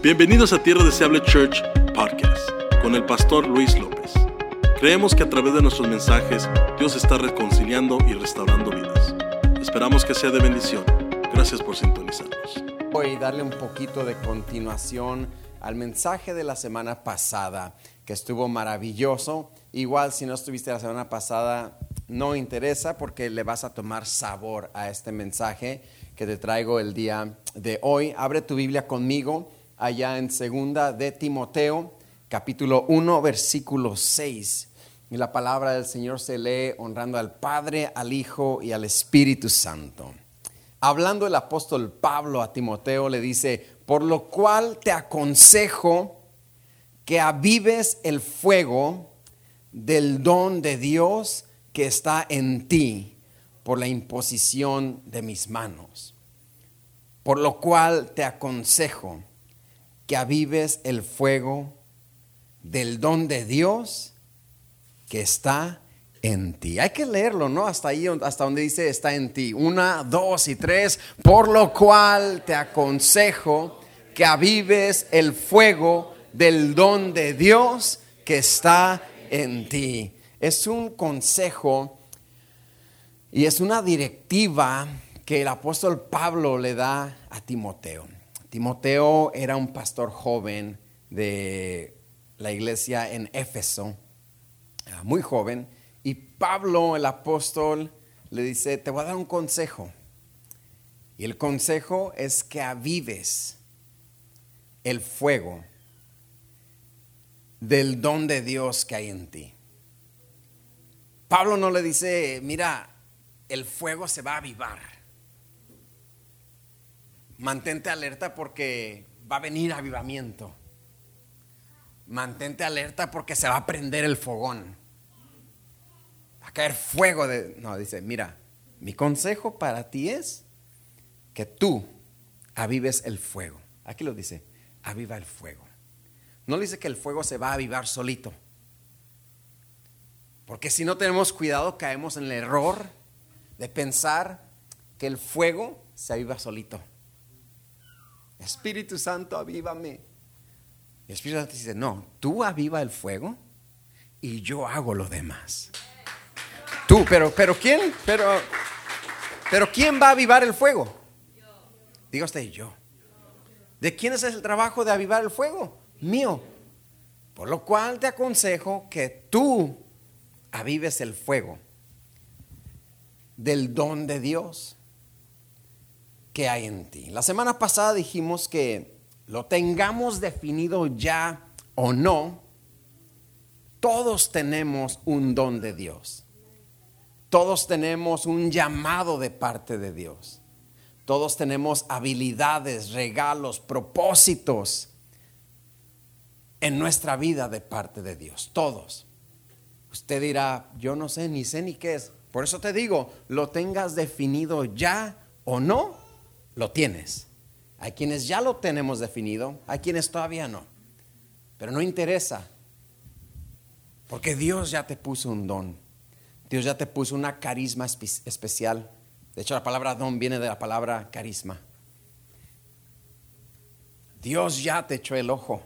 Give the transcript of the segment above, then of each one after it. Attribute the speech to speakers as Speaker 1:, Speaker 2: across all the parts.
Speaker 1: Bienvenidos a Tierra Deseable Church Podcast con el pastor Luis López. Creemos que a través de nuestros mensajes Dios está reconciliando y restaurando vidas. Esperamos que sea de bendición. Gracias por sintonizarnos.
Speaker 2: Voy a darle un poquito de continuación al mensaje de la semana pasada, que estuvo maravilloso. Igual si no estuviste la semana pasada, no interesa porque le vas a tomar sabor a este mensaje que te traigo el día de hoy. Abre tu Biblia conmigo allá en segunda de Timoteo, capítulo 1, versículo 6. Y la palabra del Señor se lee honrando al Padre, al Hijo y al Espíritu Santo. Hablando el apóstol Pablo a Timoteo le dice, por lo cual te aconsejo que avives el fuego del don de Dios que está en ti por la imposición de mis manos. Por lo cual te aconsejo que avives el fuego del don de Dios que está en ti. Hay que leerlo, ¿no? Hasta ahí, hasta donde dice está en ti. Una, dos y tres. Por lo cual te aconsejo que avives el fuego del don de Dios que está en ti. Es un consejo y es una directiva que el apóstol Pablo le da a Timoteo. Timoteo era un pastor joven de la iglesia en Éfeso, ah, muy joven, y Pablo, el apóstol, le dice, te voy a dar un consejo. Y el consejo es que avives el fuego del don de Dios que hay en ti. Pablo no le dice, mira, el fuego se va a avivar mantente alerta porque va a venir avivamiento. Mantente alerta porque se va a prender el fogón. Va a caer fuego de... No, dice, mira, mi consejo para ti es que tú avives el fuego. Aquí lo dice, aviva el fuego. No dice que el fuego se va a avivar solito. Porque si no tenemos cuidado caemos en el error de pensar que el fuego se aviva solito. Espíritu Santo, avívame. Y el Espíritu Santo dice, no, tú aviva el fuego y yo hago lo demás. Tú, pero, pero ¿quién? Pero, pero ¿quién va a avivar el fuego? Diga usted, yo. ¿De quién es el trabajo de avivar el fuego? Mío. Por lo cual te aconsejo que tú avives el fuego del don de Dios hay en ti. La semana pasada dijimos que lo tengamos definido ya o no, todos tenemos un don de Dios. Todos tenemos un llamado de parte de Dios. Todos tenemos habilidades, regalos, propósitos en nuestra vida de parte de Dios. Todos. Usted dirá, yo no sé, ni sé ni qué es. Por eso te digo, lo tengas definido ya o no, lo tienes. Hay quienes ya lo tenemos definido, hay quienes todavía no. Pero no interesa, porque Dios ya te puso un don. Dios ya te puso una carisma especial. De hecho, la palabra don viene de la palabra carisma. Dios ya te echó el ojo.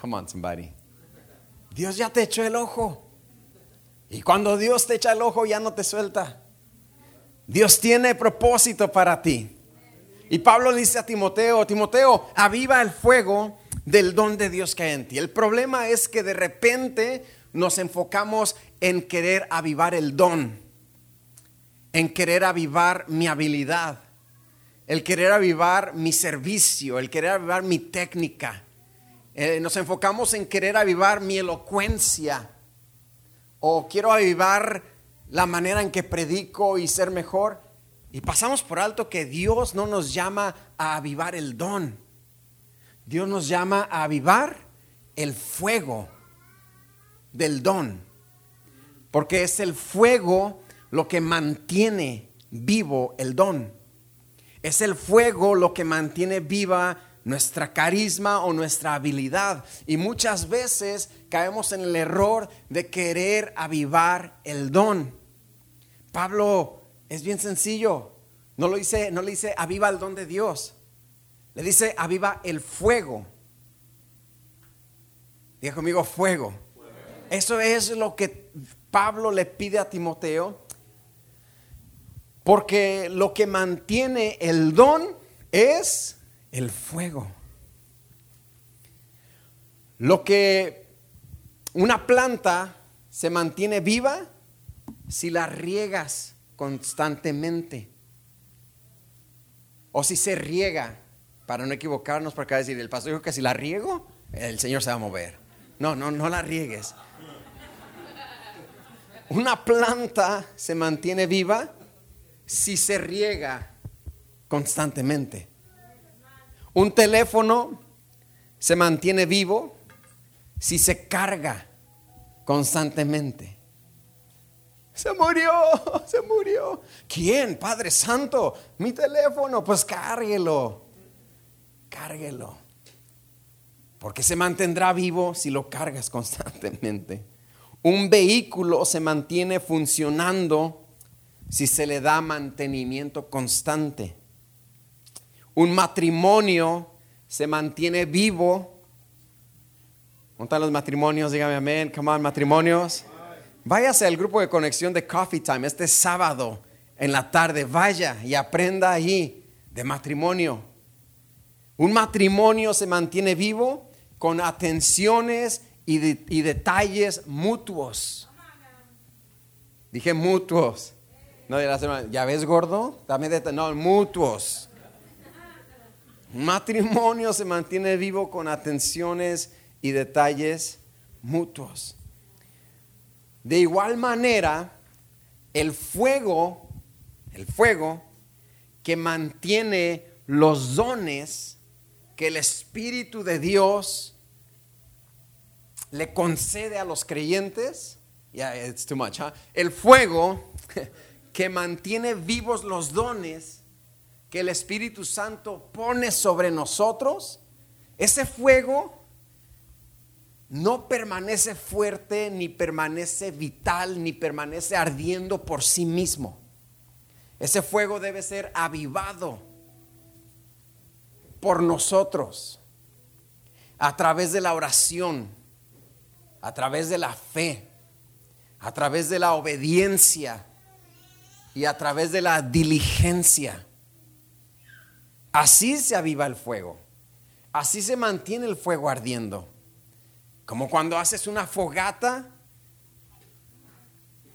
Speaker 2: Come on, somebody. Dios ya te echó el ojo. Y cuando Dios te echa el ojo, ya no te suelta. Dios tiene propósito para ti. Y Pablo dice a Timoteo, Timoteo, aviva el fuego del don de Dios que hay en ti. El problema es que de repente nos enfocamos en querer avivar el don, en querer avivar mi habilidad, el querer avivar mi servicio, el querer avivar mi técnica. Eh, nos enfocamos en querer avivar mi elocuencia o quiero avivar la manera en que predico y ser mejor. Y pasamos por alto que Dios no nos llama a avivar el don. Dios nos llama a avivar el fuego del don. Porque es el fuego lo que mantiene vivo el don. Es el fuego lo que mantiene viva nuestra carisma o nuestra habilidad. Y muchas veces caemos en el error de querer avivar el don. Pablo es bien sencillo. No lo dice, no le dice aviva el don de Dios. Le dice, aviva el fuego. Diga conmigo, fuego. Eso es lo que Pablo le pide a Timoteo. Porque lo que mantiene el don es el fuego. Lo que una planta se mantiene viva si la riegas constantemente. O si se riega, para no equivocarnos, para acá decir, el pastor dijo que si la riego, el Señor se va a mover. No, no, no la riegues. Una planta se mantiene viva si se riega constantemente. Un teléfono se mantiene vivo si se carga constantemente. Se murió, se murió. ¿Quién? Padre Santo, mi teléfono, pues cárguelo, cárguelo. Porque se mantendrá vivo si lo cargas constantemente. Un vehículo se mantiene funcionando si se le da mantenimiento constante. Un matrimonio se mantiene vivo. ¿Dónde los matrimonios? Dígame amén. Come on, matrimonios. Váyase al grupo de conexión de Coffee Time este sábado en la tarde. Vaya y aprenda ahí de matrimonio. Un matrimonio se mantiene vivo con atenciones y, y detalles mutuos. Dije mutuos. No, ya ves gordo, dame de no, mutuos. matrimonio se mantiene vivo con atenciones y detalles mutuos. De igual manera, el fuego, el fuego que mantiene los dones que el Espíritu de Dios le concede a los creyentes, ya it's too much, el fuego que mantiene vivos los dones que el Espíritu Santo pone sobre nosotros, ese fuego no permanece fuerte, ni permanece vital, ni permanece ardiendo por sí mismo. Ese fuego debe ser avivado por nosotros a través de la oración, a través de la fe, a través de la obediencia y a través de la diligencia. Así se aviva el fuego. Así se mantiene el fuego ardiendo. Como cuando haces una fogata,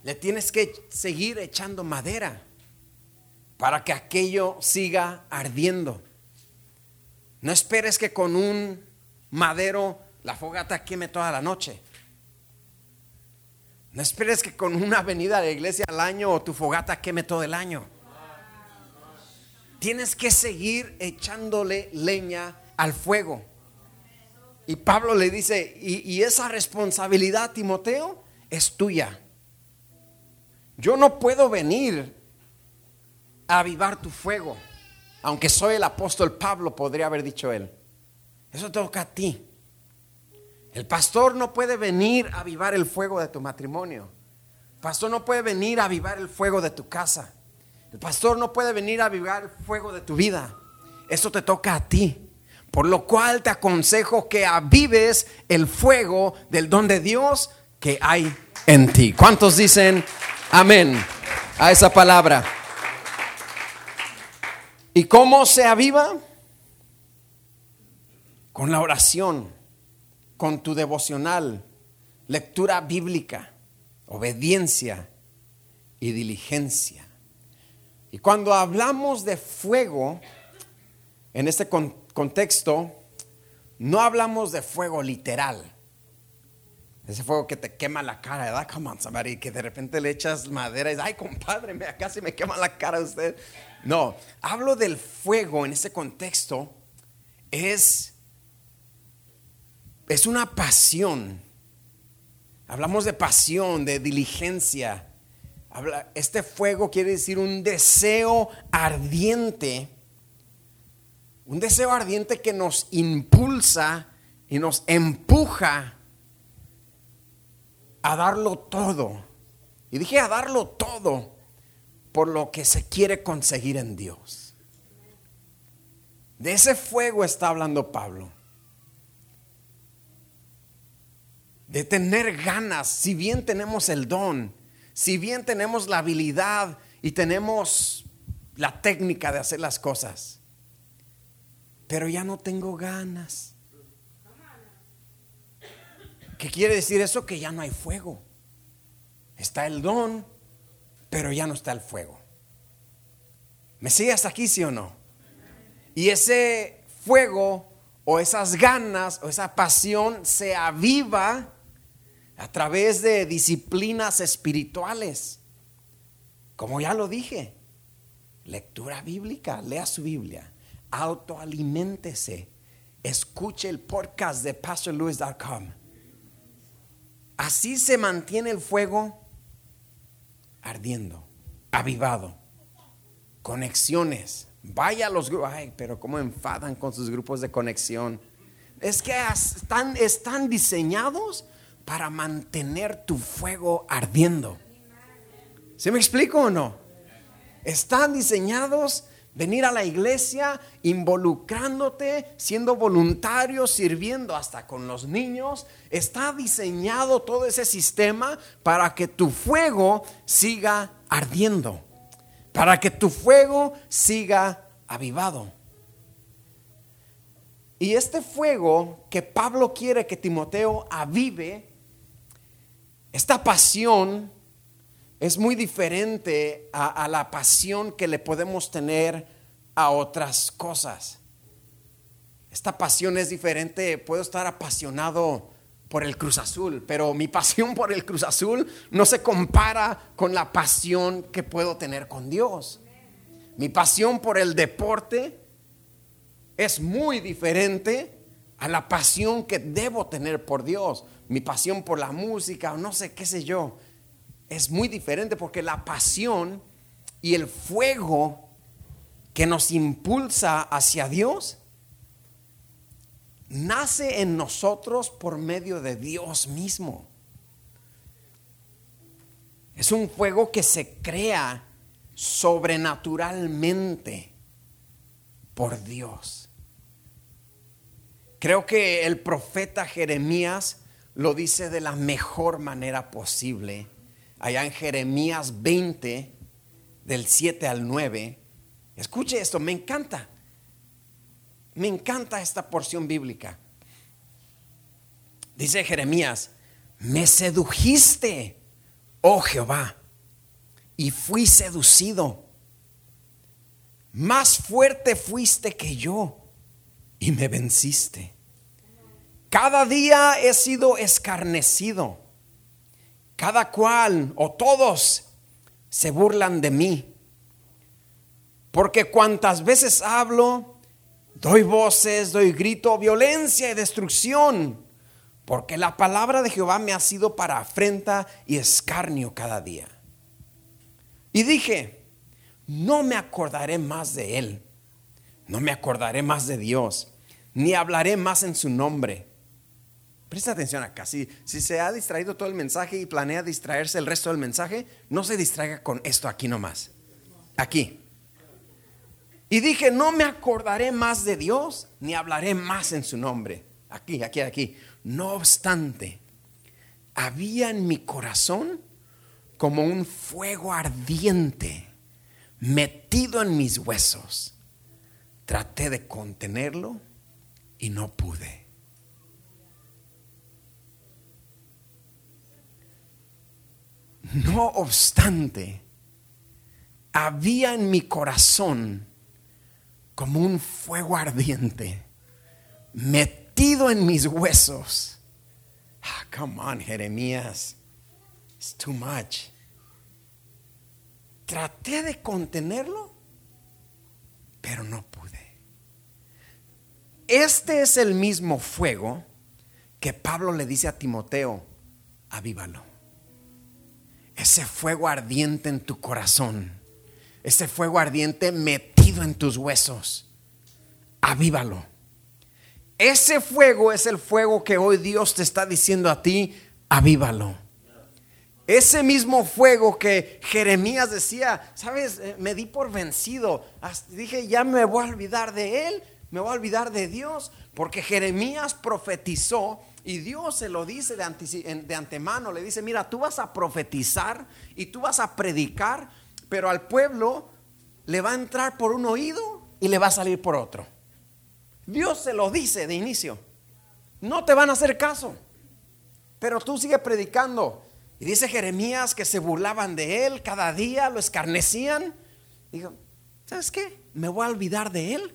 Speaker 2: le tienes que seguir echando madera para que aquello siga ardiendo. No esperes que con un madero la fogata queme toda la noche. No esperes que con una venida a la iglesia al año o tu fogata queme todo el año. Tienes que seguir echándole leña al fuego. Y Pablo le dice, y, esa responsabilidad, Timoteo, es tuya. Yo no puedo venir a avivar tu fuego, aunque soy el apóstol Pablo, podría haber dicho él. Eso toca a ti. El pastor no puede venir a avivar el fuego de tu matrimonio. El pastor no puede venir a avivar el fuego de tu casa. El pastor no puede venir a avivar el fuego de tu vida. Eso te toca a ti. Por lo cual te aconsejo que avives el fuego del don de Dios que hay en ti. ¿Cuántos dicen amén a esa palabra? ¿Y cómo se aviva? Con la oración con tu devocional, lectura bíblica, obediencia y diligencia. Y cuando hablamos de fuego, en este contexto, no hablamos de fuego literal. Ese fuego que te quema la cara, ¿verdad? Come on, somebody, que de repente le echas madera y ay, compadre, me, casi me quema la cara usted. No, hablo del fuego en ese contexto, es es una pasión. Hablamos de pasión, de diligencia. Este fuego quiere decir un deseo ardiente. Un deseo ardiente que nos impulsa y nos empuja a darlo todo. Y dije a darlo todo por lo que se quiere conseguir en Dios. De ese fuego está hablando Pablo. De tener ganas, si bien tenemos el don, si bien tenemos la habilidad y tenemos la técnica de hacer las cosas, pero ya no tengo ganas. ¿Qué quiere decir eso? Que ya no hay fuego. Está el don, pero ya no está el fuego. ¿Me sigue hasta aquí, sí o no? Y ese fuego o esas ganas o esa pasión se aviva a través de disciplinas espirituales. Como ya lo dije, lectura bíblica, lea su Biblia, autoaliméntese, escuche el podcast de pastorluis.com. Así se mantiene el fuego ardiendo, avivado, conexiones. Vaya a los grupos, ay, pero cómo enfadan con sus grupos de conexión. Es que están, están diseñados para mantener tu fuego ardiendo. ¿Se me explico o no? Están diseñados venir a la iglesia involucrándote, siendo voluntario, sirviendo hasta con los niños. Está diseñado todo ese sistema para que tu fuego siga ardiendo, para que tu fuego siga avivado. Y este fuego que Pablo quiere que Timoteo avive, esta pasión es muy diferente a, la pasión que le podemos tener a otras cosas. Esta pasión es diferente, puedo estar apasionado por el Cruz Azul, pero mi pasión por el Cruz Azul no se compara con la pasión que puedo tener con Dios. Mi pasión por el deporte es muy diferente a la pasión que debo tener por Dios. Mi pasión por la música, no sé qué sé yo es muy diferente porque la pasión y el fuego que nos impulsa hacia Dios nace en nosotros por medio de Dios mismo. Es un fuego que se crea sobrenaturalmente por Dios. Creo que el profeta Jeremías lo dice de la mejor manera posible allá en Jeremías 20, del 7 al 9. Escuche esto, me encanta. Me encanta esta porción bíblica. Dice Jeremías, me sedujiste, oh Jehová, y fui seducido. Más fuerte fuiste que yo y me venciste. Cada día he sido escarnecido cada cual o todos se burlan de mí. Porque cuantas veces hablo, doy voces, doy grito, violencia y destrucción. Porque la palabra de Jehová me ha sido para afrenta y escarnio cada día. Y dije, no me acordaré más de él, no me acordaré más de Dios, ni hablaré más en su nombre Presta atención acá. Si, si se ha distraído todo el mensaje y planea distraerse el resto del mensaje, no se distraiga con esto aquí nomás. Aquí. Y dije, no me acordaré más de Dios, ni hablaré más en su nombre. Aquí, aquí, aquí. No obstante, había en mi corazón como un fuego ardiente metido en mis huesos. Traté de contenerlo y no pude. No obstante, había en mi corazón como un fuego ardiente metido en mis huesos. Ah, come on, Jeremías. It's too much. Traté de contenerlo, pero no pude. Este es el mismo fuego que Pablo le dice a Timoteo, avívalo ese fuego ardiente en tu corazón, ese fuego ardiente metido en tus huesos, avívalo. Ese fuego es el fuego que hoy Dios te está diciendo a ti, avívalo. Ese mismo fuego que Jeremías decía, sabes, eh, me di por vencido, dije, ya me voy a olvidar de él, me voy a olvidar de Dios, porque Jeremías profetizó y Dios se lo dice de, antemano, le dice, mira, tú vas a profetizar y tú vas a predicar, pero al pueblo le va a entrar por un oído y le va a salir por otro. Dios se lo dice de inicio. No te van a hacer caso, pero tú sigues predicando. Y dice Jeremías que se burlaban de él cada día, lo escarnecían. Digo, ¿sabes qué? Me voy a olvidar de él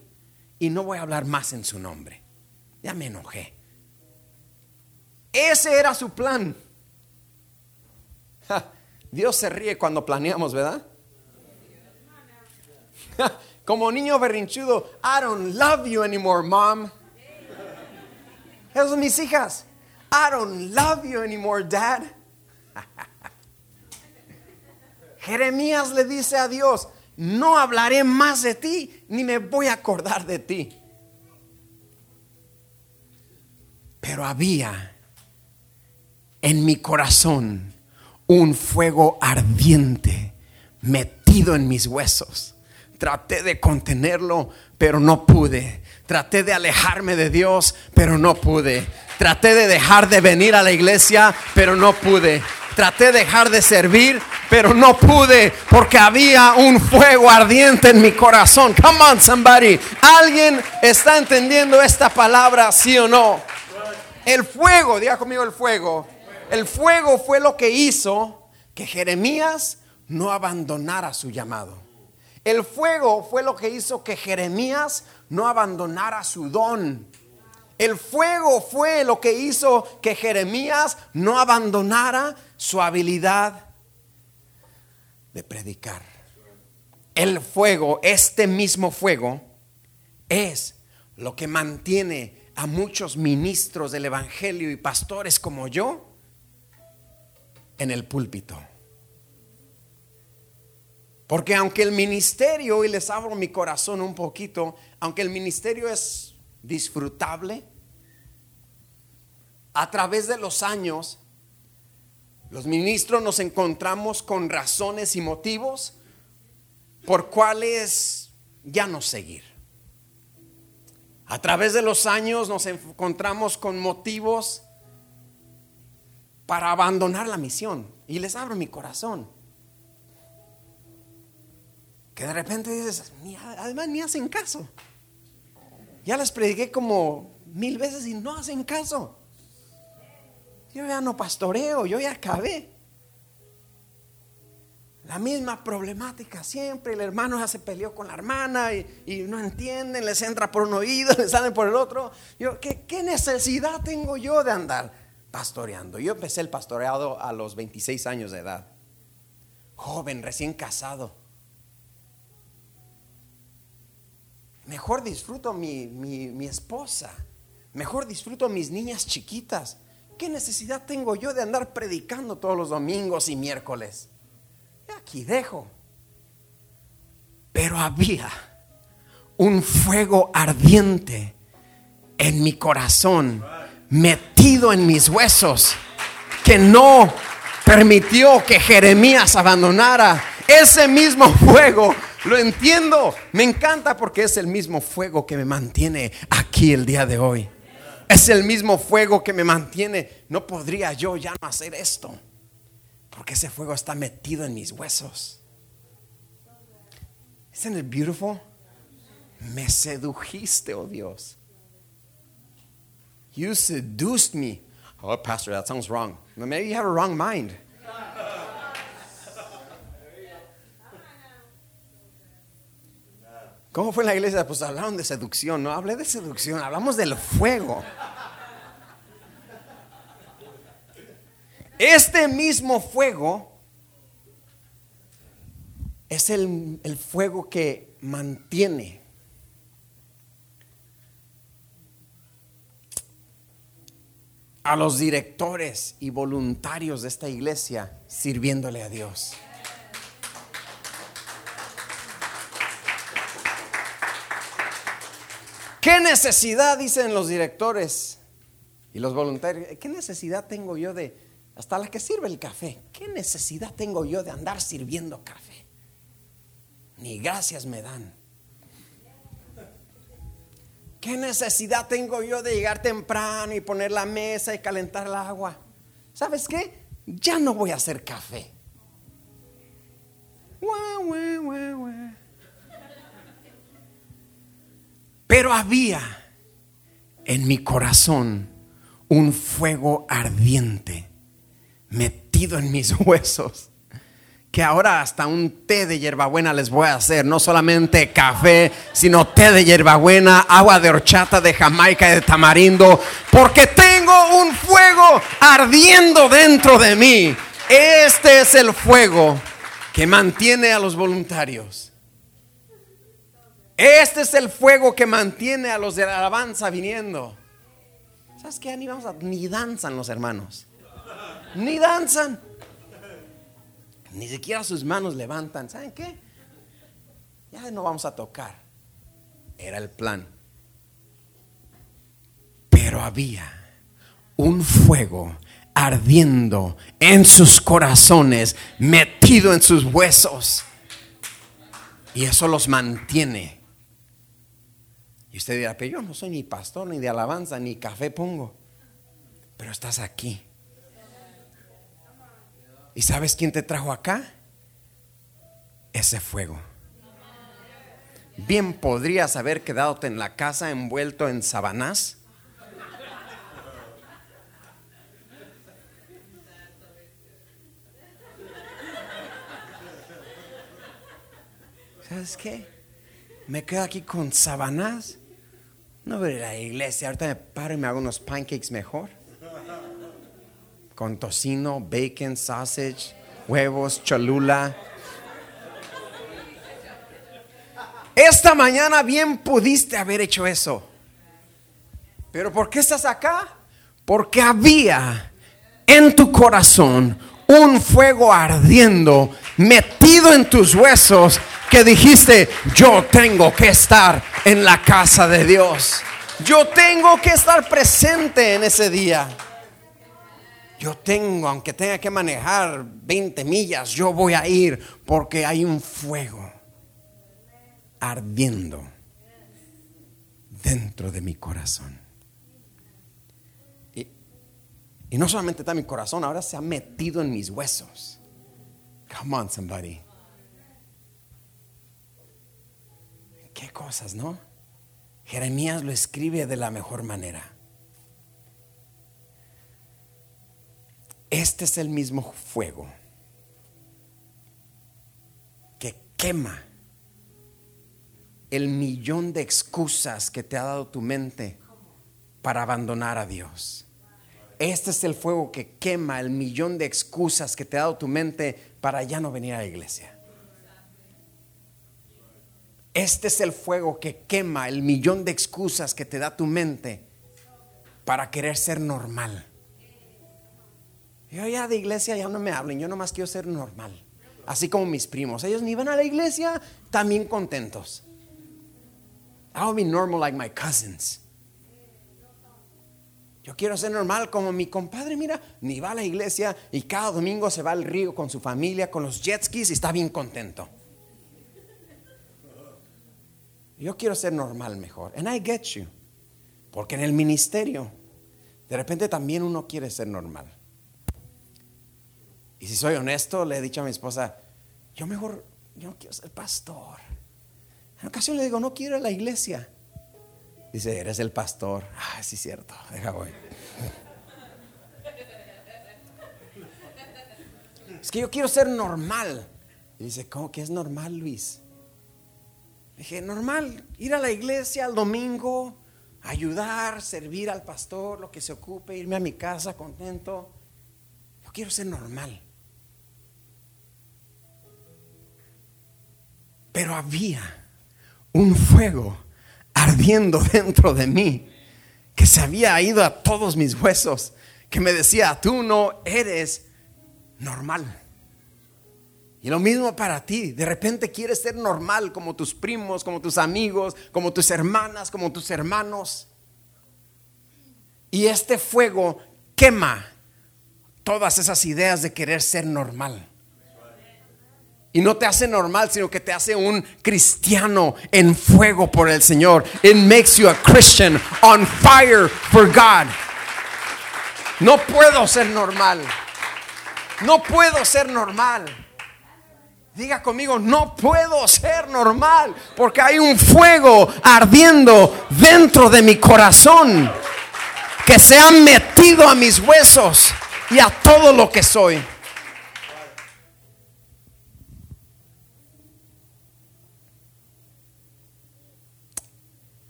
Speaker 2: y no voy a hablar más en su nombre. Ya me enojé. Ese era su plan. Dios se ríe cuando planeamos, ¿verdad? Como niño berrinchudo, I don't love you anymore, mom. Esas son mis hijas. I don't love you anymore, dad. Jeremías le dice a Dios, no hablaré más de ti, ni me voy a acordar de ti. Pero había en mi corazón un fuego ardiente metido en mis huesos. Traté de contenerlo, pero no pude. Traté de alejarme de Dios, pero no pude. Traté de dejar de venir a la iglesia, pero no pude. Traté de dejar de servir, pero no pude porque había un fuego ardiente en mi corazón. Come on, somebody. ¿Alguien está entendiendo esta palabra, sí o no? El fuego, diga conmigo el fuego. El fuego fue lo que hizo que Jeremías no abandonara su llamado. El fuego fue lo que hizo que Jeremías no abandonara su don. El fuego fue lo que hizo que Jeremías no abandonara su habilidad de predicar. El fuego, este mismo fuego, es lo que mantiene a muchos ministros del Evangelio y pastores como yo en el púlpito. Porque aunque el ministerio, y les abro mi corazón un poquito, aunque el ministerio es disfrutable, a través de los años, los ministros nos encontramos con razones y motivos por cuales ya no seguir. A través de los años nos encontramos con motivos para abandonar la misión. Y les abro mi corazón. Que de repente dices, además ni hacen caso. Ya les prediqué como mil veces y no hacen caso. Yo ya no pastoreo, yo ya acabé. La misma problemática siempre. El hermano ya se peleó con la hermana y, no entienden, les entra por un oído, les sale por el otro. Yo, ¿qué, ¿qué, necesidad tengo yo de andar pastoreando? Yo empecé el pastoreado a los 26 años de edad. Joven, recién casado. Mejor disfruto mi, mi, esposa. Mejor disfruto mis niñas chiquitas. ¿Qué necesidad tengo yo de andar predicando todos los domingos y miércoles? Aquí dejo. Pero había un fuego ardiente en mi corazón, metido en mis huesos, que no permitió que Jeremías abandonara ese mismo fuego lo entiendo. Me encanta porque es el mismo fuego que me mantiene aquí el día de hoy. Es el mismo fuego que me mantiene. No podría yo ya no hacer esto. Porque ese fuego está metido en mis huesos. Isn't it beautiful? Me sedujiste, oh Dios. You seduced me. Oh, Pastor, that sounds wrong. Maybe you have a wrong mind. ¿Cómo fue la iglesia? Pues hablaron de seducción, no hablé de seducción, hablamos del fuego. Este mismo fuego es el, el fuego que mantiene a los directores y voluntarios de esta iglesia sirviéndole a Dios. ¿Qué necesidad, dicen los directores y los voluntarios? ¿Qué necesidad tengo yo de, hasta la que sirve el café, qué necesidad tengo yo de andar sirviendo café? Ni gracias me dan. ¿Qué necesidad tengo yo de llegar temprano y poner la mesa y calentar el agua? ¿Sabes qué? Ya no voy a hacer café. Pero había en mi corazón un fuego ardiente metido en mis huesos que ahora hasta un té de hierbabuena les voy a hacer, no solamente café, sino té de hierbabuena, agua de horchata de Jamaica y de tamarindo, porque tengo un fuego ardiendo dentro de mí. Este es el fuego que mantiene a los voluntarios. Este es el fuego que mantiene a los de la alabanza viniendo. ¿Sabes qué? Ni, vamos a, ni danzan los hermanos. Ni danzan. Ni siquiera sus manos levantan. ¿Saben qué? Ya no vamos a tocar. Era el plan. Pero había un fuego ardiendo en sus corazones, metido en sus huesos. Y eso los mantiene. Y usted dirá, pero yo no soy ni pastor, ni de alabanza, ni café pongo. Pero estás aquí. ¿Y sabes quién te trajo acá? Ese fuego. Bien podrías haber quedado en la casa envuelto en sabanás. ¿Sabes qué? Me quedo aquí con sabanás. No a la iglesia. Ahorita me paro y me hago unos pancakes mejor con tocino, bacon, sausage, huevos, cholula. Esta mañana bien pudiste haber hecho eso. Pero ¿por qué estás acá? Porque había en tu corazón un fuego ardiendo metido en tus huesos que dijiste, yo tengo que estar en la casa de Dios. Yo tengo que estar presente en ese día. Yo tengo, aunque tenga que manejar 20 millas, yo voy a ir porque hay un fuego ardiendo dentro de mi corazón. Y, no solamente está mi corazón, ahora se ha metido en mis huesos. Come on, somebody. Qué cosas, ¿no? Jeremías lo escribe de la mejor manera. Este es el mismo fuego que quema el millón de excusas que te ha dado tu mente para abandonar a Dios. Este es el fuego que quema el millón de excusas que te ha dado tu mente para ya no venir a la iglesia. Este es el fuego que quema el millón de excusas que te da tu mente para querer ser normal. Yo ya de iglesia ya no me hablen, yo nomás quiero ser normal. Así como mis primos, ellos ni van a la iglesia, también contentos. I'll be normal like my cousins. Yo quiero ser normal como mi compadre, mira, ni va a la iglesia y cada domingo se va al río con su familia, con los jet skis y está bien contento. Yo quiero ser normal mejor. And I get you. Porque en el ministerio, de repente también uno quiere ser normal. Y si soy honesto, le he dicho a mi esposa, yo mejor, yo no quiero ser pastor. En ocasión le digo, no quiero ir a la iglesia. Dice, eres el pastor. Ah, sí, cierto, deja voy. es que yo quiero ser normal. Y dice, ¿cómo que es normal, Luis? dije, normal, ir a la iglesia el domingo, ayudar, servir al pastor, lo que se ocupe, irme a mi casa contento. Yo quiero ser normal. Pero había un fuego ardiendo dentro de mí que se había ido a todos mis huesos, que me decía, tú no eres normal. Y lo mismo para ti, de repente quieres ser normal como tus primos, como tus amigos, como tus hermanas, como tus hermanos. Y este fuego quema todas esas ideas de querer ser normal. Y no te hace normal, sino que te hace un cristiano en fuego por el Señor. It makes you a Christian on fire for God. No puedo ser normal. No puedo ser normal. Diga conmigo, no puedo ser normal porque hay un fuego ardiendo dentro de mi corazón que se ha metido a mis huesos y a todo lo que soy.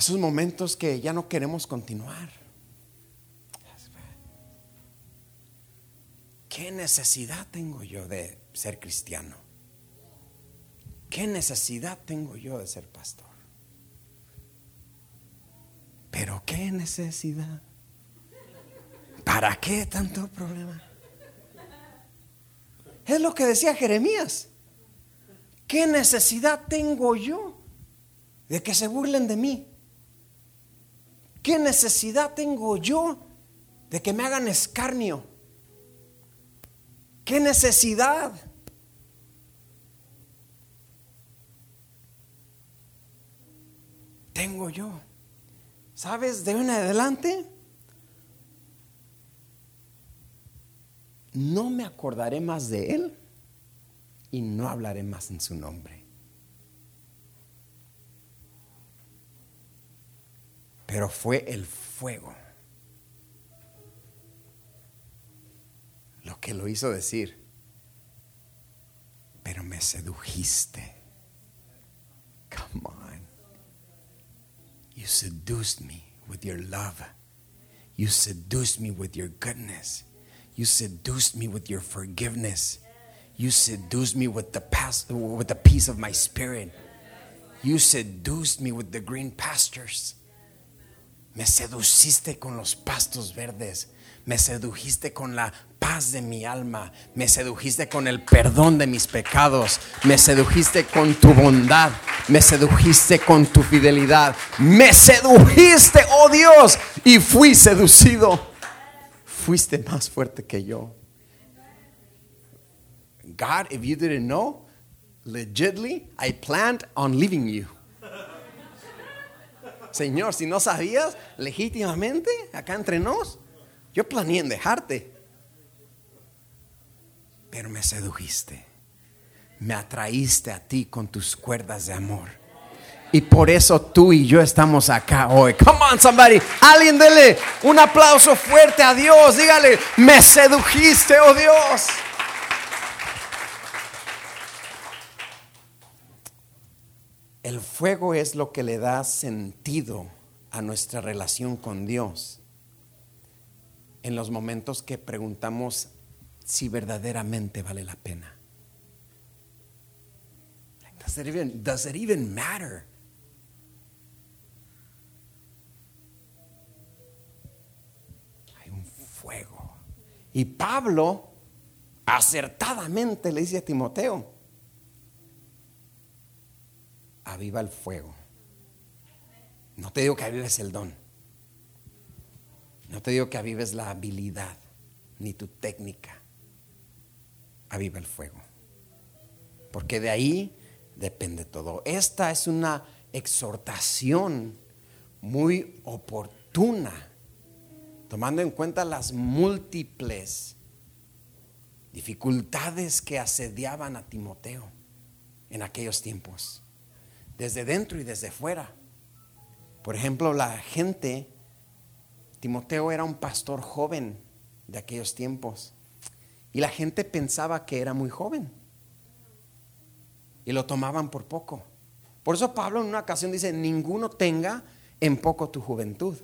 Speaker 2: Esos momentos que ya no queremos continuar. ¿Qué necesidad tengo yo de ser cristiano? ¿Qué necesidad tengo yo de ser pastor? Pero qué necesidad. ¿Para qué tanto problema? Es lo que decía Jeremías. ¿Qué necesidad tengo yo de que se burlen de mí? ¿Qué necesidad tengo yo de que me hagan escarnio? ¿Qué necesidad? Tengo yo. ¿Sabes? De en adelante no me acordaré más de él y no hablaré más en su nombre. Pero fue el fuego lo que lo hizo decir. Pero me sedujiste. Come on. You seduced me with your love. You seduced me with your goodness. You seduced me with your forgiveness. You seduced me with the past, with the peace of my spirit. You seduced me with the green pastures. Me seduciste con los pastos verdes. Me sedujiste con la paz de mi alma. Me sedujiste con el perdón de mis pecados. Me sedujiste con tu bondad. Me sedujiste con tu fidelidad. Me sedujiste, oh Dios. Y fui seducido. Fuiste más fuerte que yo. God, if you didn't know, legitly, I planned on leaving you. Señor, si no sabías, legítimamente, acá entre nos, yo planeé en dejarte. Pero me sedujiste. Me atraíste a ti con tus cuerdas de amor. Y por eso tú y yo estamos acá hoy. Come on, somebody. Alguien dele un aplauso fuerte a Dios. Dígale, me sedujiste, oh Dios. El fuego es lo que le da sentido a nuestra relación con Dios en los momentos que preguntamos si verdaderamente vale la pena. Does it even, does matter? Hay un fuego. Y Pablo acertadamente le dice a Timoteo, aviva el fuego. No te digo que avives el don. No te digo que avives la habilidad ni tu técnica. Aviva el fuego. Porque de ahí depende todo. Esta es una exhortación muy oportuna, tomando en cuenta las múltiples dificultades que asediaban a Timoteo en aquellos tiempos, desde dentro y desde fuera. Por ejemplo, la gente, Timoteo era un pastor joven de aquellos tiempos, y la gente pensaba que era muy joven, y lo tomaban por poco. Por eso Pablo en una ocasión dice, ninguno tenga en poco tu juventud,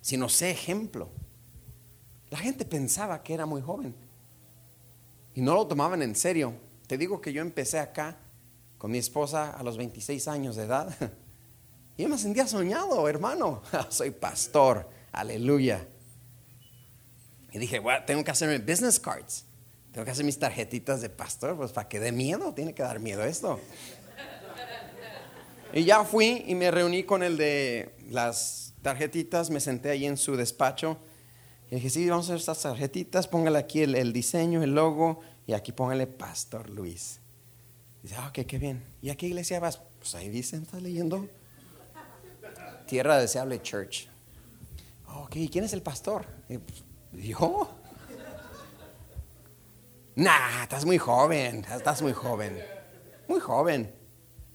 Speaker 2: sino sé ejemplo. La gente pensaba que era muy joven y no lo tomaban en serio. Te digo que yo empecé acá con mi esposa a los 26 años de edad. Y yo me sentía soñado, hermano. Soy pastor, aleluya. Y dije, bueno, tengo que hacerme business cards. Tengo que hacer mis tarjetitas de pastor, pues para que dé miedo, tiene que dar miedo esto. Y ya fui y me reuní con el de las tarjetitas, me senté ahí en su despacho. Y dije, sí, vamos a hacer estas tarjetitas, póngale aquí el, el diseño, el logo, Y aquí póngale Pastor Luis. Dice, ah, ok, qué bien. ¿Y a qué iglesia vas? Pues ahí dicen, ¿estás leyendo? Tierra Deseable Church. Ok, ¿y quién es el pastor? Pues, ¿Yo? Nah, estás muy joven, estás muy joven. Muy joven.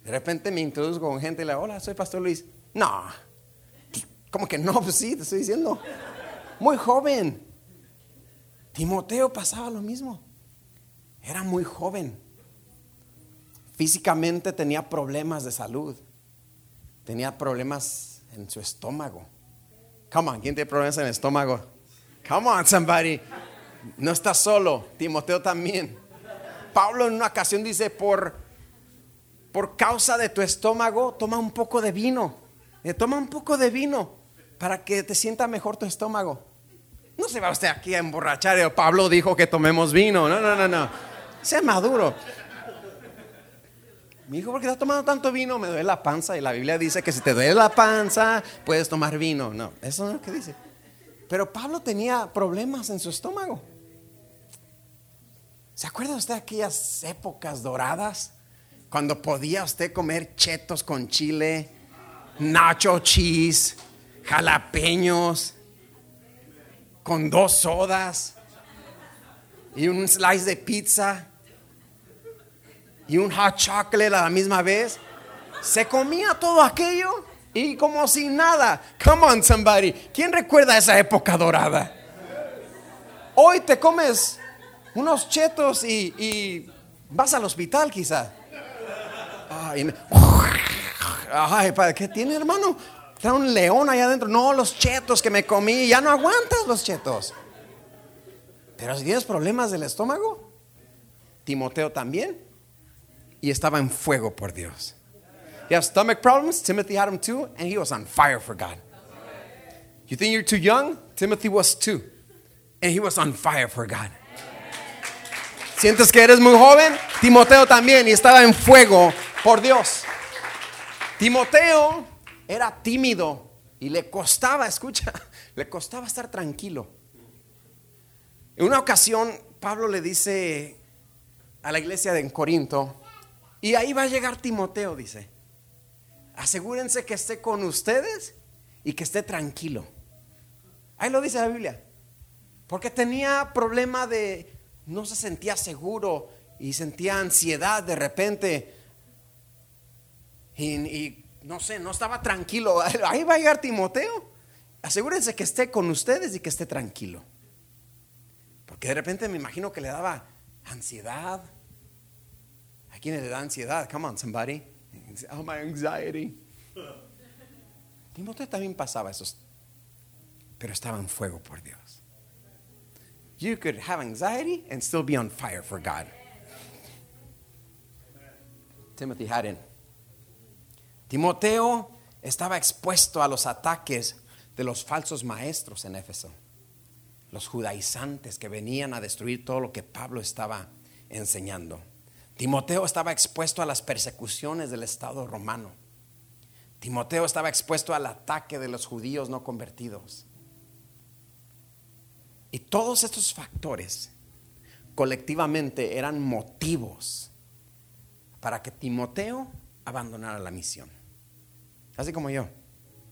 Speaker 2: De repente me introduzco con gente y le digo, hola, soy Pastor Luis. No. ¿Cómo que no? Pues sí, te estoy diciendo. Muy joven. Timoteo pasaba lo mismo. Era muy joven. Físicamente tenía problemas de salud. Tenía problemas en su estómago. Come on, ¿quién tiene problemas en el estómago? Come on, somebody. No está solo. Timoteo también. Pablo en una ocasión dice, por, por causa de tu estómago, toma un poco de vino. Eh, toma un poco de vino para que te sienta mejor tu estómago. No se va usted aquí a emborrachar. Pablo dijo que tomemos vino. No, no, no, no. Sea maduro. Mi hijo, ¿por qué estás tomando tanto vino? Me duele la panza. Y la Biblia dice que si te duele la panza, puedes tomar vino. No, eso no es lo que dice. Pero Pablo tenía problemas en su estómago. ¿Se acuerda usted de aquellas épocas doradas? Cuando podía usted comer chetos con chile, nacho cheese, jalapeños, con dos sodas y un slice de pizza y un hot chocolate a la misma vez. Se comía todo aquello y como si nada. Come on, somebody. ¿Quién recuerda esa época dorada? Hoy te comes unos chetos y, vas al hospital quizá. Ay, ay, ¿qué tiene hermano? Está un león allá adentro. No, los chetos que me comí, ya no aguantas los chetos. Pero si tienes problemas del estómago, Timoteo también. Y estaba en fuego por Dios. You have stomach problems? Timothy had them too, and he was on fire for God. You think you're too young? Timothy was too, and he was on fire for God. ¿Sientes que eres muy joven? Timoteo también, y estaba en fuego por Dios. Timoteo era tímido y le costaba, escucha, le costaba estar tranquilo. En una ocasión, Pablo le dice a la iglesia de Corinto, y ahí va a llegar Timoteo, dice, asegúrense que esté con ustedes y que esté tranquilo. Ahí lo dice la Biblia. Porque tenía problema de, no se sentía seguro y sentía ansiedad de repente. Y, no sé, no estaba tranquilo. Ahí va a llegar Timoteo. Asegúrense que esté con ustedes y que esté tranquilo. Porque de repente me imagino que le daba ansiedad. ¿A quién le da ansiedad? Come on, somebody. Oh, my anxiety. Timoteo también pasaba esos, pero estaba en fuego por Dios. You could have anxiety and still be on fire for God. Timothy Haddon. Timoteo estaba expuesto a los ataques de los falsos maestros en Éfeso, los judaizantes que venían a destruir todo lo que Pablo estaba enseñando. Timoteo estaba expuesto a las persecuciones del Estado romano. Timoteo estaba expuesto al ataque de los judíos no convertidos. Y todos estos factores colectivamente eran motivos para que Timoteo abandonara la misión. Así como yo,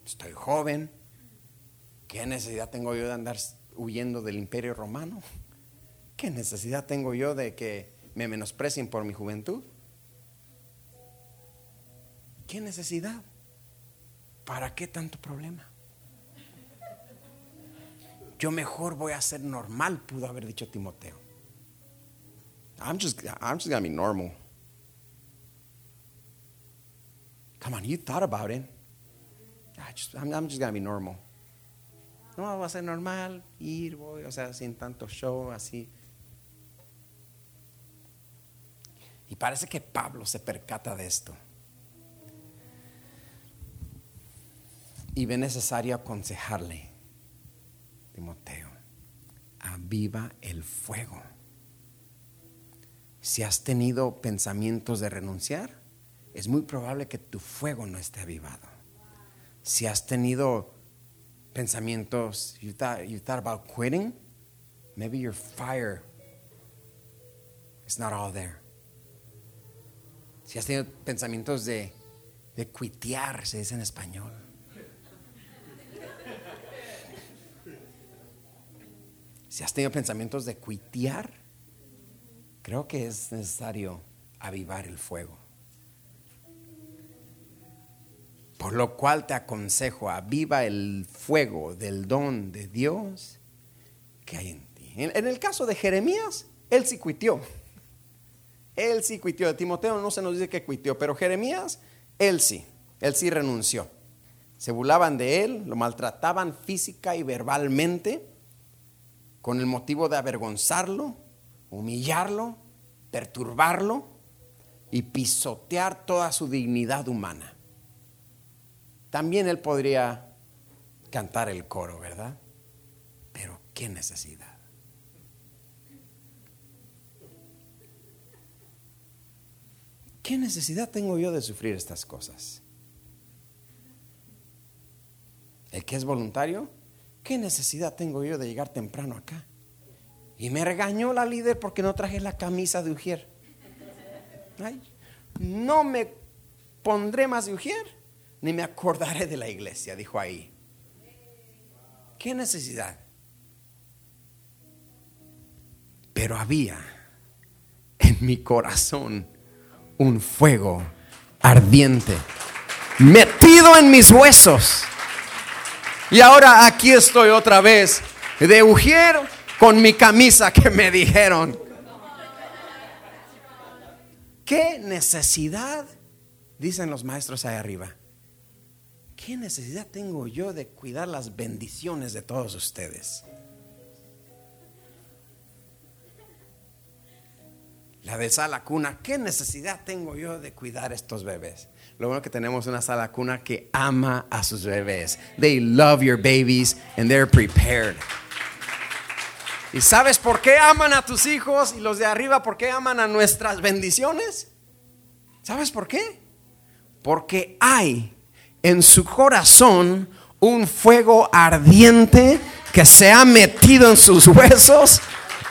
Speaker 2: estoy joven, ¿qué necesidad tengo yo de andar huyendo del imperio romano? ¿Qué necesidad tengo yo de que me menosprecien por mi juventud? ¿Qué necesidad? ¿Para qué tanto problema? Yo mejor voy a ser normal, pudo haber dicho Timoteo. I'm just, I'm just gonna be normal. Come on, you thought about it. I just, I'm, I'm just gonna be normal. No, voy a ser normal, ir, voy, o sea, sin tanto show, así. Y parece que Pablo se percata de esto. Y ve necesario aconsejarle, Timoteo, aviva el fuego. Si has tenido pensamientos de renunciar, es muy probable que tu fuego no esté avivado. Si has tenido pensamientos, you thought, you thought about quitting, maybe your fire it's not all there. Si has tenido pensamientos de, de cuitear, se dice en español. Si has tenido pensamientos de cuitear, creo que es necesario avivar el fuego. Por lo cual te aconsejo, aviva el fuego del don de Dios que hay en ti. En, el caso de Jeremías, él sí cuitió. Él sí cuitió. De Timoteo no se nos dice que cuitió, pero Jeremías, él sí. Él sí renunció. Se burlaban de él, lo maltrataban física y verbalmente con el motivo de avergonzarlo, humillarlo, perturbarlo y pisotear toda su dignidad humana. También él podría cantar el coro, ¿verdad? Pero qué necesidad. ¿Qué necesidad tengo yo de sufrir estas cosas? El que es voluntario, ¿qué necesidad tengo yo de llegar temprano acá? Y me regañó la líder porque no traje la camisa de Ujier. no me pondré más de Ujier, ni me acordaré de la iglesia, dijo ahí. ¿Qué necesidad? Pero había en mi corazón un fuego ardiente metido en mis huesos. Y ahora aquí estoy otra vez de Ujier con mi camisa que me dijeron. ¿Qué necesidad? Dicen los maestros ahí arriba. ¿Qué necesidad tengo yo de cuidar las bendiciones de todos ustedes? La de sala cuna, ¿qué necesidad tengo yo de cuidar estos bebés? Lo bueno que tenemos una sala cuna que ama a sus bebés. They love your babies and they're prepared. ¿Y sabes por qué aman a tus hijos y los de arriba por qué aman a nuestras bendiciones? ¿Sabes por qué? Porque hay en su corazón un fuego ardiente que se ha metido en sus huesos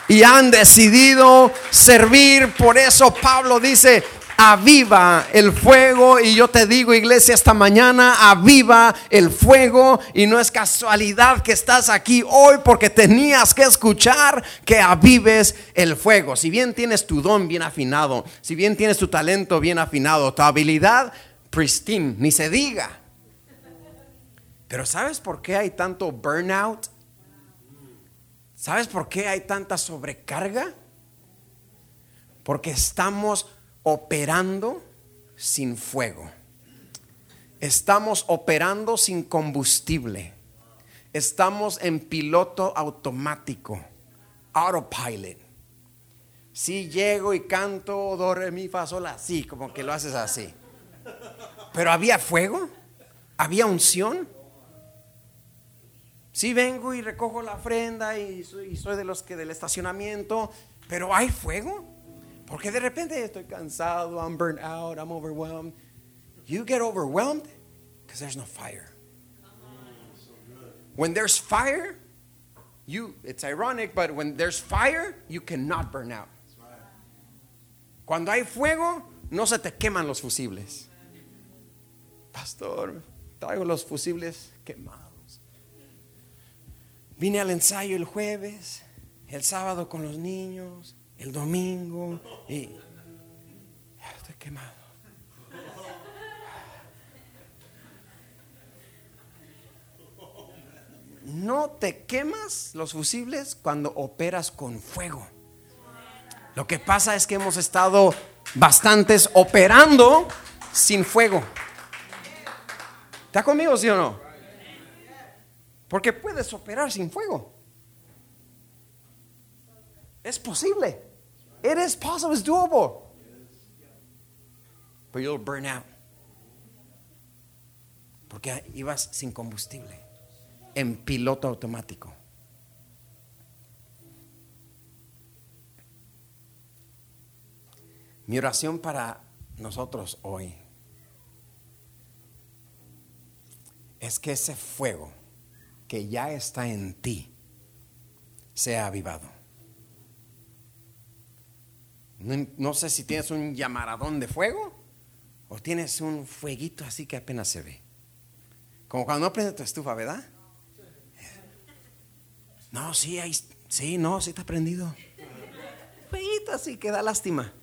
Speaker 2: y han decidido servir. Por eso Pablo dice, aviva el fuego. Y yo te digo, iglesia, esta mañana, aviva el fuego. Y no es casualidad que estás aquí hoy porque tenías que escuchar que avives el fuego. Si bien tienes tu don bien afinado, si bien tienes tu talento bien afinado, tu habilidad pristine, ni se diga. Pero ¿sabes por qué hay tanto burnout? ¿Sabes por qué hay tanta sobrecarga? Porque estamos operando sin fuego. Estamos operando sin combustible. Estamos en piloto automático, autopilot. Si llego y canto do re mi fa sol así, como que lo haces así. Pero había fuego, había unción. Si vengo y recojo la ofrenda y soy, y soy de los que del estacionamiento, pero hay fuego. Porque de repente estoy cansado, I'm burnt out, I'm overwhelmed. You get overwhelmed because there's no fire. When there's fire, you it's ironic, but when there's fire, you cannot burn out. Cuando hay fuego, no se te queman los fusibles. Pastor, traigo los fusibles quemados. Vine al ensayo el jueves, el sábado con los niños, el domingo y estoy quemado. No te quemas los fusibles cuando operas con fuego. Lo que pasa es que hemos estado bastantes operando sin fuego. ¿Está conmigo, sí o no? Porque puedes operar sin fuego. Es posible. It is possible, it's doable. But you'll burn out. Porque ibas sin combustible, en piloto automático. Mi oración para nosotros hoy es que ese fuego que ya está en ti sea avivado. No, sé si tienes un llamaradón de fuego o tienes un fueguito así que apenas se ve. Como cuando no prende tu estufa, ¿verdad? No, sí, ahí, sí, no, sí está prendido. Fueguito así que da lástima.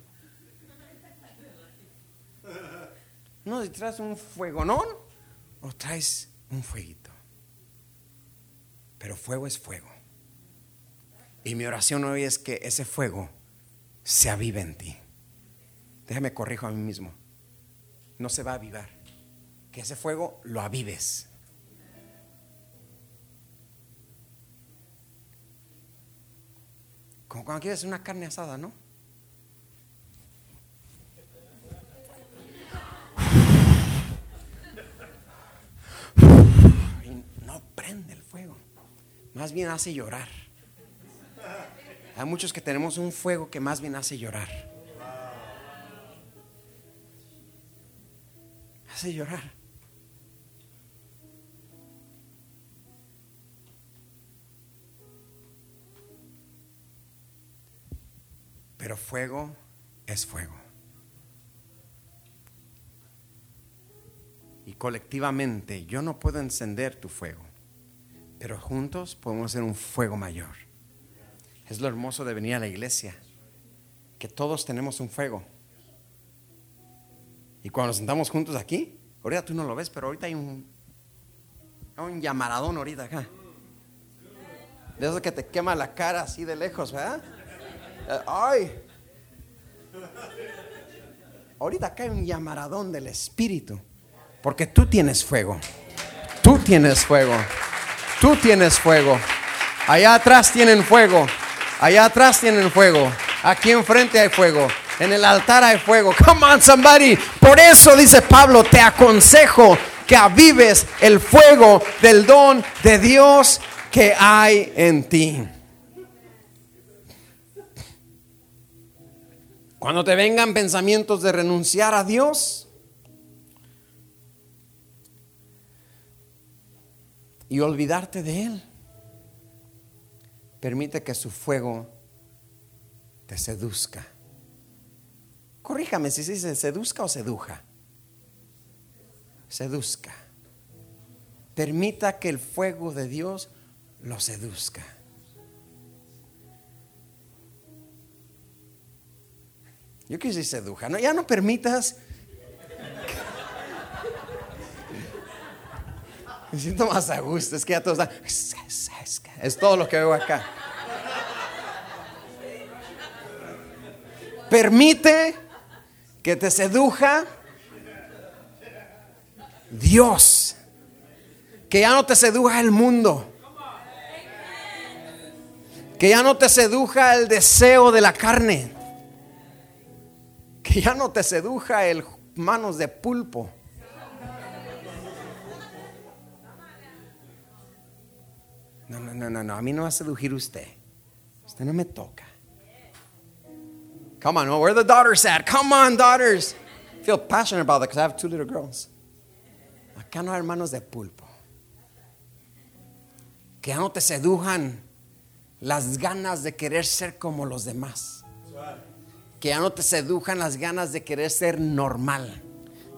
Speaker 2: No, si traes un fuegonón o traes un fueguito. Pero fuego es fuego. Y mi oración hoy es que ese fuego se avive en ti. Déjame corrijo a mí mismo. No se va a avivar. Que ese fuego lo avives. Como cuando quieres una carne asada, ¿no? No prende el fuego. Más bien hace llorar. Hay muchos que tenemos un fuego que más bien hace llorar. Hace llorar. Pero fuego es fuego. Y colectivamente yo no puedo encender tu fuego, pero juntos podemos hacer un fuego mayor. Es lo hermoso de venir a la iglesia, que todos tenemos un fuego. Y cuando nos sentamos juntos aquí, ahorita tú no lo ves, pero ahorita hay un, un llamaradón ahorita acá. De eso que te quema la cara así de lejos, ¿verdad? Ay. Ahorita acá hay un llamaradón del Espíritu. Porque tú tienes fuego. Tú tienes fuego. Tú tienes fuego. Allá atrás tienen fuego. Allá atrás tienen fuego. Aquí enfrente hay fuego. En el altar hay fuego. Come on, somebody. Por eso dice Pablo, te aconsejo que avives el fuego del don de Dios que hay en ti. Cuando te vengan pensamientos de renunciar a Dios y olvidarte de Él, permite que su fuego te seduzca. Corríjame si se dice seduzca o seduja. Seduzca. Permita que el fuego de Dios lo seduzca. Yo quise seduja. No, ya no permitas. Me siento más a gusto. Es que ya todos están. Es todo lo que veo acá. Permite que te seduja Dios. Que ya no te seduja el mundo. Que ya no te seduja el deseo de la carne. Que ya no te seduja el manos de pulpo. No, no, no, no, no. A mí no va a seducir usted. Usted no me toca. Come on, where are the daughters at? Come on, daughters. I feel passionate about that because I have two little girls. Acá no hay hermanos de pulpo. Que ya no te sedujan las ganas de querer ser como los demás. Que ya no te sedujan las ganas de querer ser normal.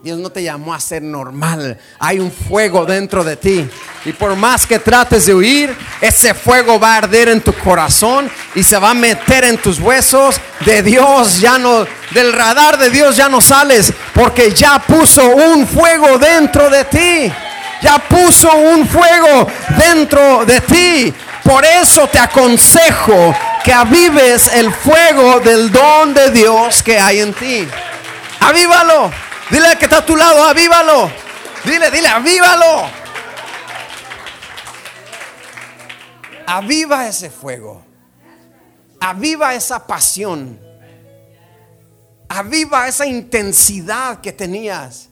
Speaker 2: Dios no te llamó a ser normal. Hay un fuego dentro de ti. Y por más que trates de huir, ese fuego va a arder en tu corazón y se va a meter en tus huesos. De Dios ya no, del radar de Dios ya no sales porque ya puso un fuego dentro de ti. Ya puso un fuego dentro de ti. Por eso te aconsejo que avives el fuego del don de Dios que hay en ti. Avívalo. Dile al que está a tu lado, avívalo. Dile, dile, avívalo. Aviva ese fuego. Aviva esa pasión. Aviva esa intensidad que tenías.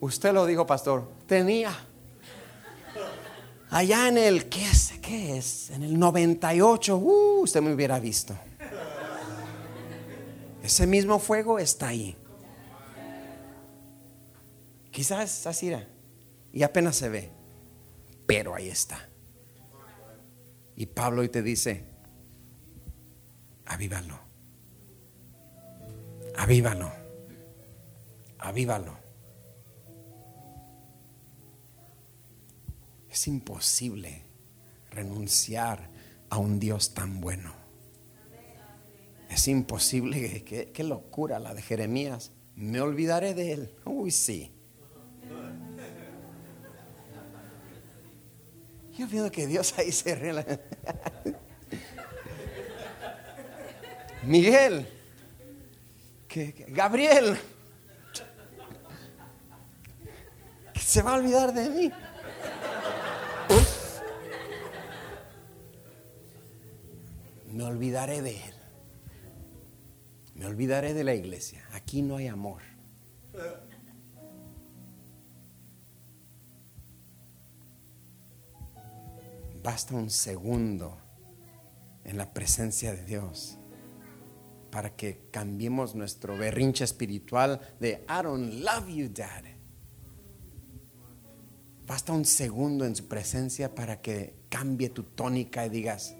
Speaker 2: Usted lo dijo, pastor. Tenía. Allá en el, ¿qué es? ¿Qué es? En el 98, uh, usted me hubiera visto. Ese mismo fuego está ahí. Quizás así era. Y apenas se ve. Pero ahí está. Y Pablo hoy te dice, avívalo. Avívalo. Avívalo. Es imposible renunciar a un Dios tan bueno. Es imposible, qué, locura la de Jeremías. Me olvidaré de él. Uy, sí. Yo veo que Dios ahí se ríe. Miguel, Gabriel, que se va a olvidar de mí. Me olvidaré de él. Me olvidaré de la iglesia. Aquí no hay amor. Basta un segundo en la presencia de Dios para que cambiemos nuestro berrinche espiritual de I don't love you, Dad. Basta un segundo en su presencia para que cambie tu tónica y digas,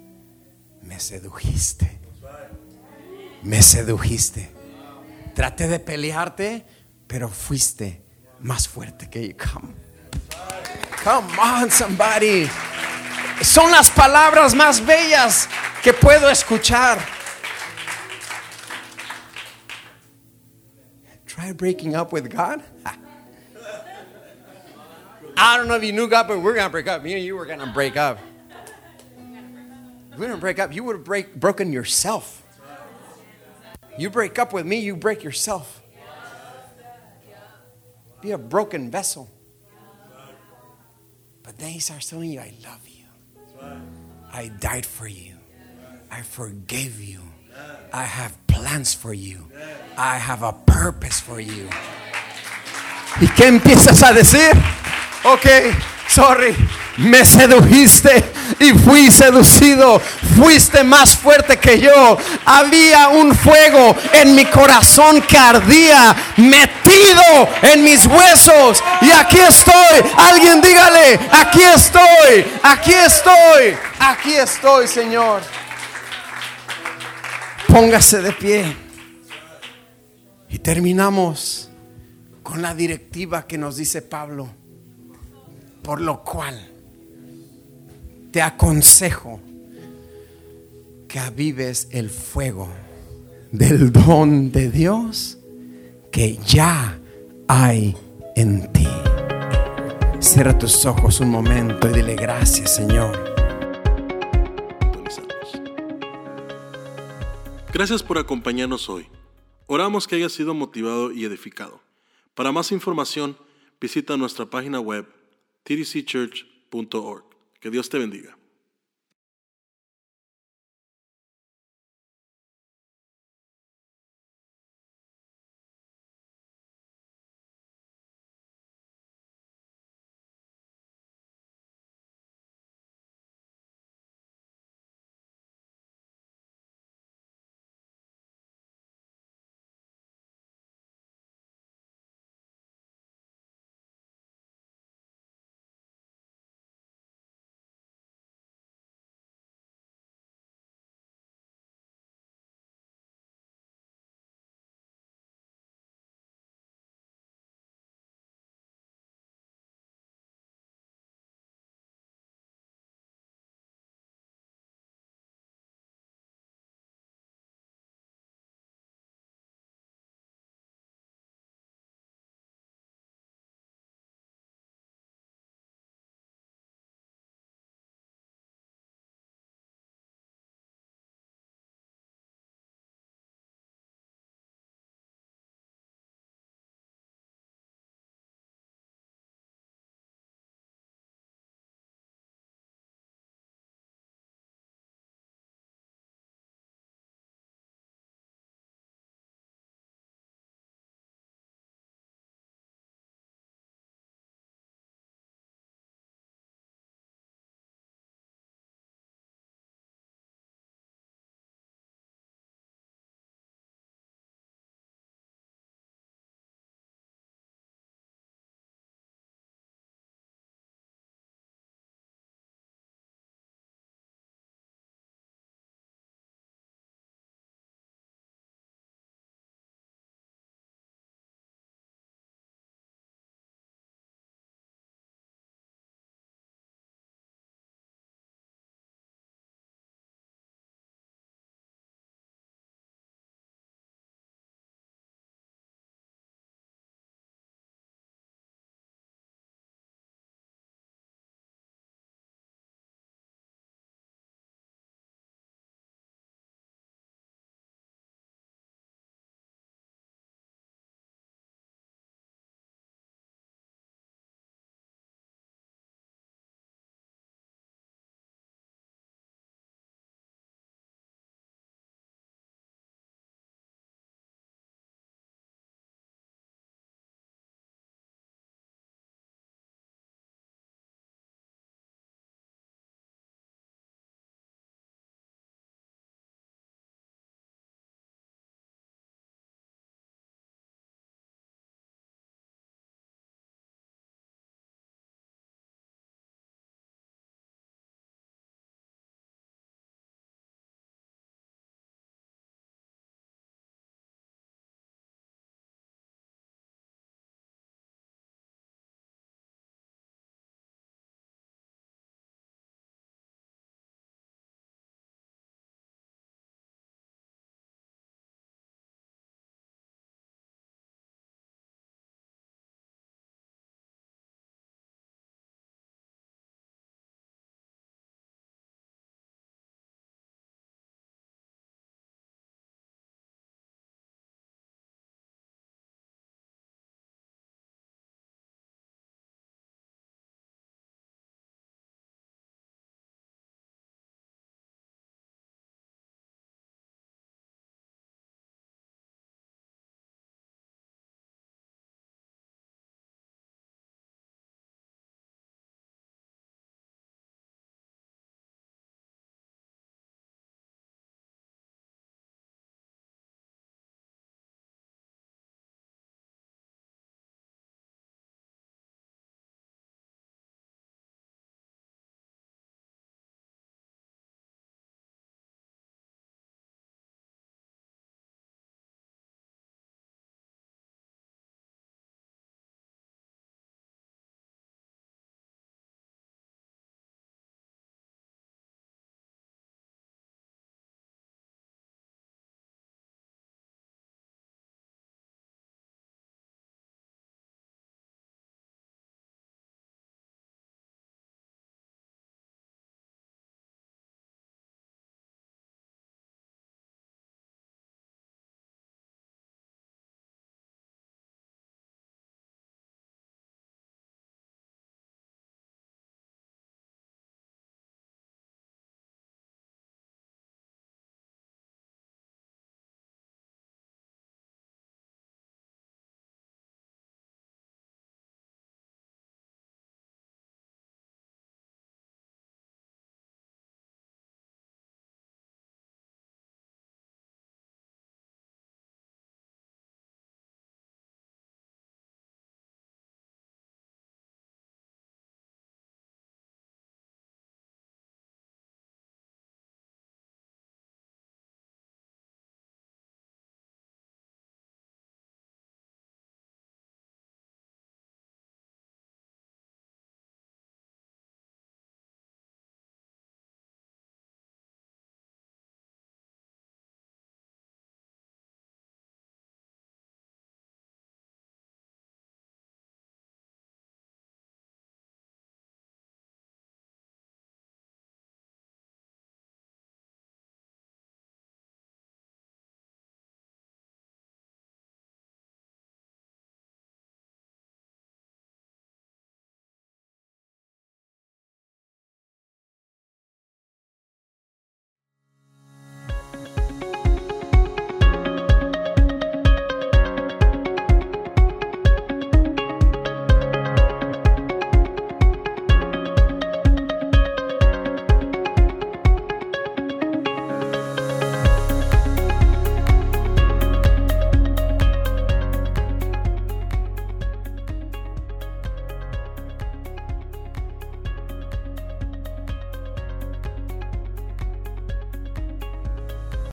Speaker 2: me sedujiste. Me sedujiste. Traté de pelearte, pero fuiste más fuerte que yo. Come. Come on, somebody. Son las palabras más bellas que puedo escuchar. Try breaking up with God. I don't know if you knew God, but we're going to break up. Me and you were going to break up. We're to break up. You would have break, broken yourself. You break up with me, you break yourself. Be a broken vessel. But then he starts telling you, I love you. I died for you. I forgave you. I have plans for you. I have a purpose for you. ¿Y qué empiezas a decir? Ok, sorry, me sedujiste y fui seducido. Fuiste más fuerte que yo. Había un fuego en mi corazón que ardía, metido en mis huesos. Y aquí estoy. Alguien dígale, aquí estoy, aquí estoy, aquí estoy, Señor. Póngase de pie. Y terminamos con la directiva que nos dice Pablo. Por lo cual te aconsejo que avives el fuego del don de Dios que ya hay en ti. Cierra tus ojos un momento y dile gracias, Señor.
Speaker 1: Gracias por acompañarnos hoy. Oramos que haya sido motivado y edificado. Para más información, visita nuestra página web tdcchurch.org. Que Dios te bendiga.